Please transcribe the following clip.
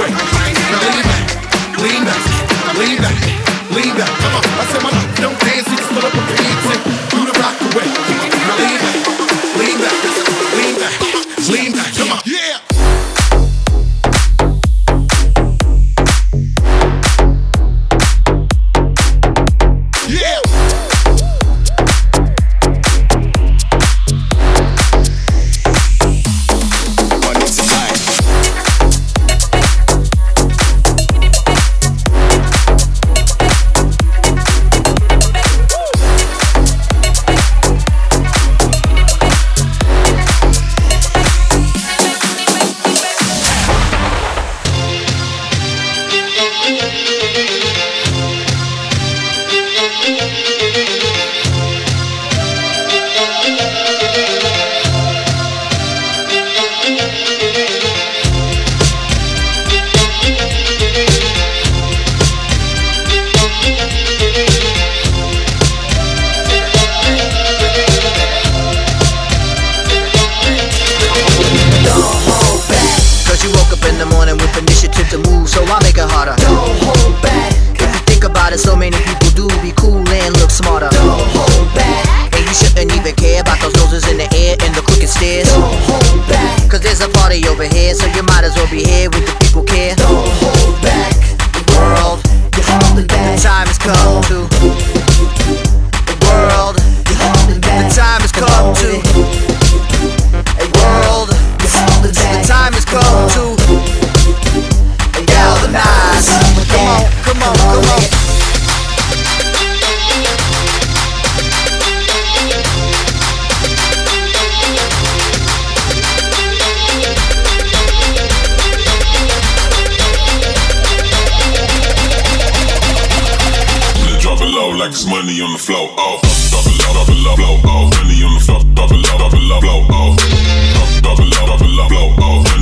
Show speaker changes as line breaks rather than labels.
quick. Now
leave There's a party over here, so you might as well be here with the people care. Don't hold back, world. You're holding back. The time has come to
flow like it's money on the flow. Oh, double up, double up, blow. Oh, money on the flow, double up, double up, blow. Oh, double up, double up, blow. Oh.